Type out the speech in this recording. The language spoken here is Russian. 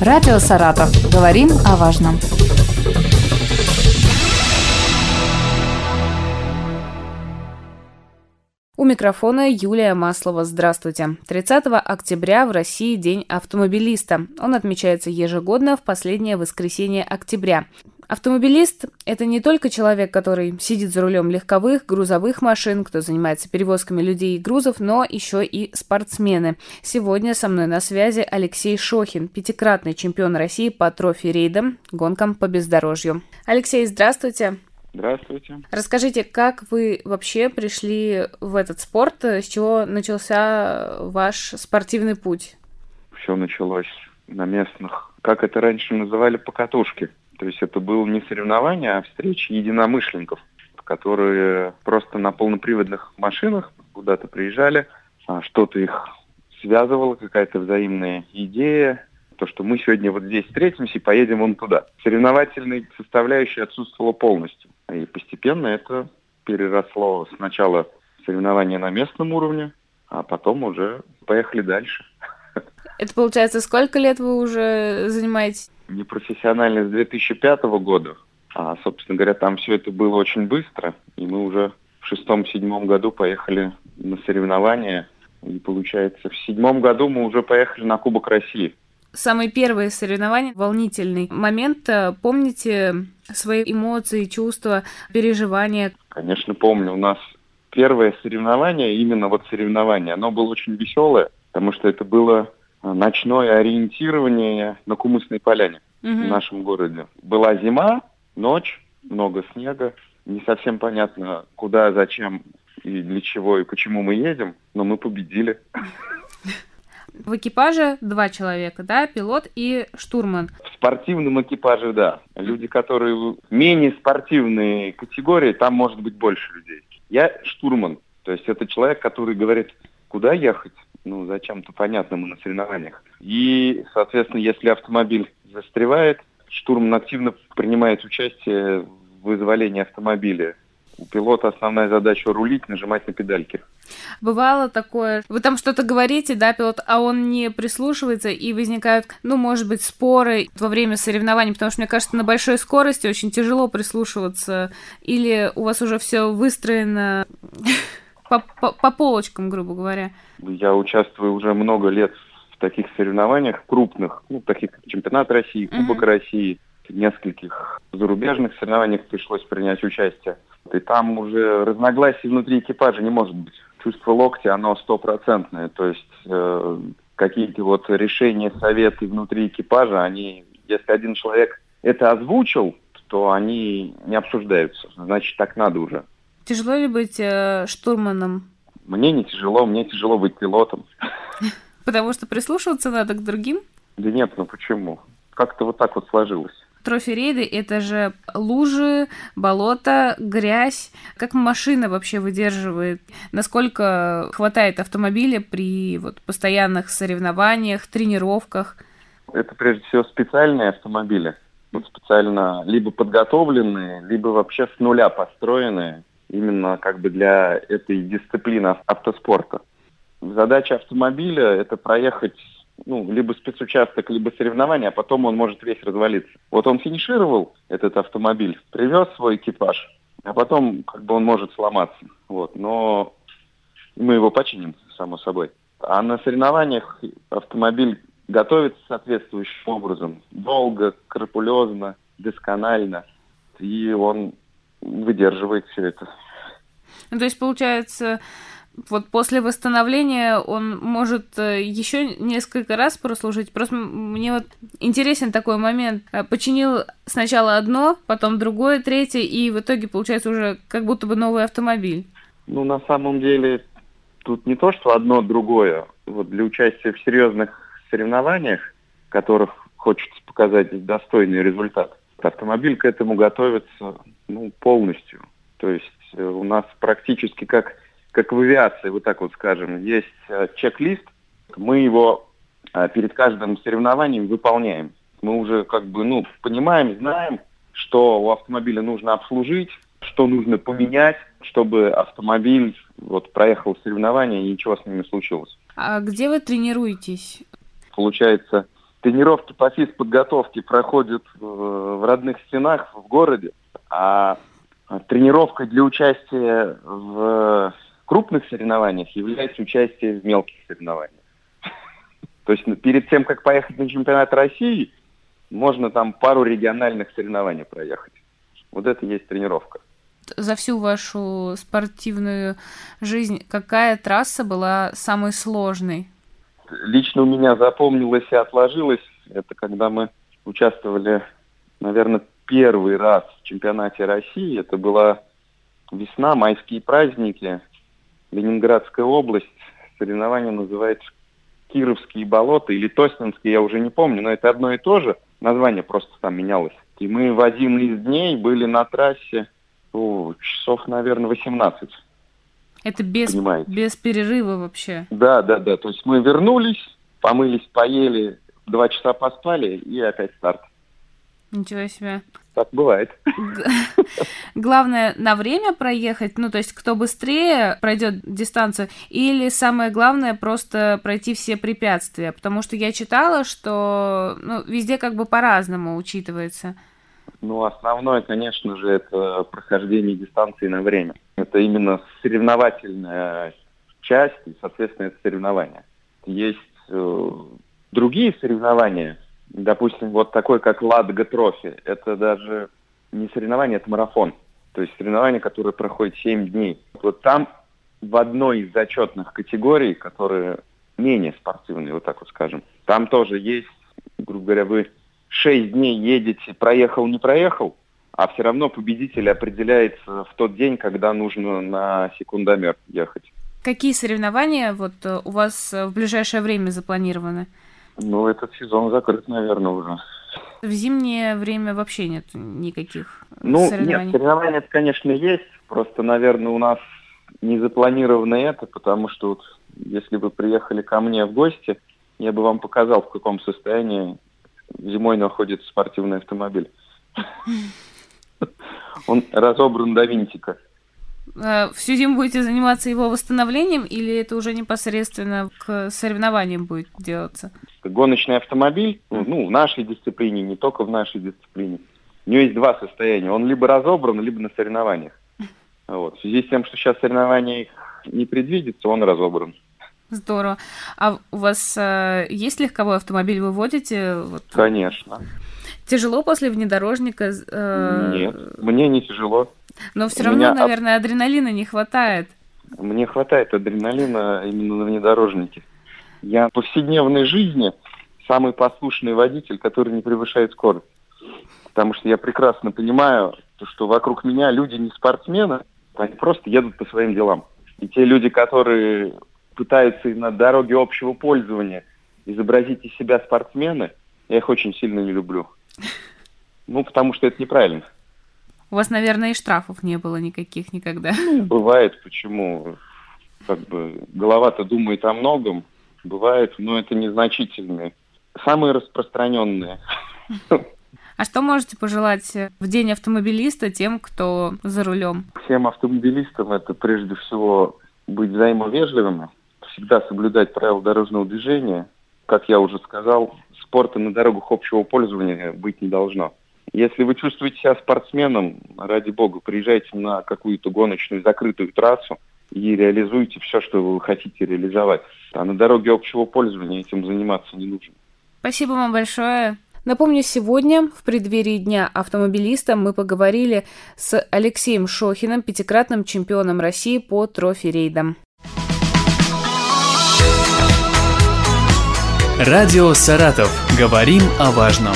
Радио «Саратов». Говорим о важном. У микрофона Юлия Маслова. Здравствуйте. 30 октября в России День автомобилиста. Он отмечается ежегодно в последнее воскресенье октября. Автомобилист – это не только человек, который сидит за рулем легковых, грузовых машин, кто занимается перевозками людей и грузов, но еще и спортсмены. Сегодня со мной на связи Алексей Шохин, пятикратный чемпион России по трофи-рейдам, гонкам по бездорожью. Алексей, здравствуйте. Здравствуйте. Расскажите, как вы вообще пришли в этот спорт? С чего начался ваш спортивный путь? Все началось на местных, как это раньше называли, покатушки. То есть это было не соревнование, а встреча единомышленников, которые просто на полноприводных машинах куда-то приезжали, а что-то их связывало, какая-то взаимная идея, то, что мы сегодня вот здесь встретимся и поедем вон туда. Соревновательной составляющей отсутствовала полностью. И постепенно это переросло сначала соревнования на местном уровне, а потом уже поехали дальше. Это получается, сколько лет вы уже занимаетесь? непрофессиональный с 2005 года, а, собственно говоря, там все это было очень быстро, и мы уже в шестом-седьмом году поехали на соревнования, и получается, в седьмом году мы уже поехали на Кубок России. Самые первые соревнования, волнительный момент. Э, помните свои эмоции, чувства, переживания? Конечно, помню. У нас первое соревнование, именно вот соревнование, оно было очень веселое, потому что это было ночное ориентирование на Кумысной поляне угу. в нашем городе. Была зима, ночь, много снега. Не совсем понятно, куда, зачем и для чего и почему мы едем, но мы победили. В экипаже два человека, да, пилот и штурман. В спортивном экипаже, да. Люди, которые менее спортивные категории, там может быть больше людей. Я штурман, то есть это человек, который говорит, куда ехать, ну, зачем-то понятно, мы на соревнованиях. И, соответственно, если автомобиль застревает, штурман активно принимает участие в вызволении автомобиля. У пилота основная задача рулить, нажимать на педальки. Бывало такое, вы там что-то говорите, да, пилот, а он не прислушивается, и возникают, ну, может быть, споры во время соревнований, потому что, мне кажется, на большой скорости очень тяжело прислушиваться, или у вас уже все выстроено по, по, по полочкам, грубо говоря? Я участвую уже много лет в таких соревнованиях крупных, ну, таких как чемпионат России, Кубок mm-hmm. России, в нескольких зарубежных соревнованиях пришлось принять участие. И там уже разногласий внутри экипажа не может быть. Чувство локтя, оно стопроцентное. То есть э, какие-то вот решения, советы внутри экипажа, они, если один человек это озвучил, то они не обсуждаются. Значит, так надо уже. Тяжело ли быть э, штурманом? Мне не тяжело, мне тяжело быть пилотом. Потому что прислушиваться надо к другим? Да нет, ну почему? Как-то вот так вот сложилось. Трофи-рейды – это же лужи, болото, грязь. Как машина вообще выдерживает? Насколько хватает автомобиля при вот, постоянных соревнованиях, тренировках? Это прежде всего специальные автомобили. Вот специально либо подготовленные, либо вообще с нуля построенные именно как бы для этой дисциплины автоспорта. Задача автомобиля – это проехать ну, либо спецучасток, либо соревнования, а потом он может весь развалиться. Вот он финишировал этот автомобиль, привез свой экипаж, а потом как бы он может сломаться. Вот. Но мы его починим, само собой. А на соревнованиях автомобиль готовится соответствующим образом. Долго, скрупулезно, досконально. И он выдерживает все это. Ну, то есть, получается, вот после восстановления он может э, еще несколько раз прослужить. Просто мне вот интересен такой момент. Э, починил сначала одно, потом другое, третье, и в итоге получается уже как будто бы новый автомобиль. Ну, на самом деле, тут не то, что одно, другое. Вот для участия в серьезных соревнованиях, в которых хочется показать достойный результат, автомобиль к этому готовится ну, полностью. То есть э, у нас практически как, как в авиации, вот так вот скажем, есть э, чек-лист, мы его э, перед каждым соревнованием выполняем. Мы уже как бы, ну, понимаем, знаем, что у автомобиля нужно обслужить, что нужно поменять, чтобы автомобиль вот проехал соревнования и ничего с ним не случилось. А где вы тренируетесь? Получается, тренировки по физподготовке проходят в родных стенах в городе, а тренировкой для участия в крупных соревнованиях является участие в мелких соревнованиях. То есть ну, перед тем, как поехать на чемпионат России, можно там пару региональных соревнований проехать. Вот это и есть тренировка. За всю вашу спортивную жизнь какая трасса была самой сложной? Лично у меня запомнилось и отложилось. Это когда мы участвовали, наверное, первый раз в чемпионате России. Это была весна, майские праздники, Ленинградская область. Соревнование называется Кировские болота или Тоснинские, я уже не помню, но это одно и то же. Название просто там менялось. И мы в один из дней были на трассе о, часов, наверное, 18. Это без, без перерыва вообще? Да, да, да. То есть мы вернулись, помылись, поели, два часа поспали и опять старт. Ничего себе. Так бывает. Главное на время проехать, ну то есть кто быстрее пройдет дистанцию, или самое главное просто пройти все препятствия, потому что я читала, что ну, везде как бы по-разному учитывается. Ну, основное, конечно же, это прохождение дистанции на время. Это именно соревновательная часть, и, соответственно, это соревнование. Есть э, другие соревнования, допустим, вот такой, как Ладога Трофи. Это даже не соревнование, это марафон. То есть соревнование, которое проходит 7 дней. Вот там в одной из зачетных категорий, которые менее спортивные, вот так вот скажем, там тоже есть, грубо говоря, вы 6 дней едете, проехал, не проехал, а все равно победитель определяется в тот день, когда нужно на секундомер ехать. Какие соревнования вот э, у вас э, в ближайшее время запланированы? Ну, этот сезон закрыт, наверное, уже. В зимнее время вообще нет никаких ну, соревнований? Нет, соревнования, это, конечно, есть. Просто, наверное, у нас не запланировано это, потому что вот, если бы приехали ко мне в гости, я бы вам показал, в каком состоянии зимой находится спортивный автомобиль. Он разобран до винтика. Э, всю зиму будете заниматься его восстановлением или это уже непосредственно к соревнованиям будет делаться? Гоночный автомобиль, ну, в нашей дисциплине, не только в нашей дисциплине, у него есть два состояния. Он либо разобран, либо на соревнованиях. Вот. В связи с тем, что сейчас соревнований не предвидится, он разобран. Здорово. А у вас э, есть легковой автомобиль, вы водите? Вот... Конечно. Тяжело после внедорожника? Э... Нет, мне не тяжело. Но все равно, меня... наверное, адреналина не хватает. Мне хватает адреналина именно на внедорожнике. Я в повседневной жизни самый послушный водитель, который не превышает скорость. Потому что я прекрасно понимаю, что вокруг меня люди не спортсмены, они просто едут по своим делам. И те люди, которые пытаются на дороге общего пользования изобразить из себя спортсмены, я их очень сильно не люблю. Ну, потому что это неправильно. У вас, наверное, и штрафов не было никаких никогда. Ну, бывает, почему? Как бы голова-то думает о многом. Бывает, но это незначительные. Самые распространенные. А что можете пожелать в день автомобилиста тем, кто за рулем? Всем автомобилистам это прежде всего быть взаимовежливыми, всегда соблюдать правила дорожного движения. Как я уже сказал, спорта на дорогах общего пользования быть не должно. Если вы чувствуете себя спортсменом, ради бога, приезжайте на какую-то гоночную закрытую трассу и реализуйте все, что вы хотите реализовать. А на дороге общего пользования этим заниматься не нужно. Спасибо вам большое. Напомню, сегодня, в преддверии Дня автомобилиста, мы поговорили с Алексеем Шохиным, пятикратным чемпионом России по трофи-рейдам. Радио «Саратов». Говорим о важном.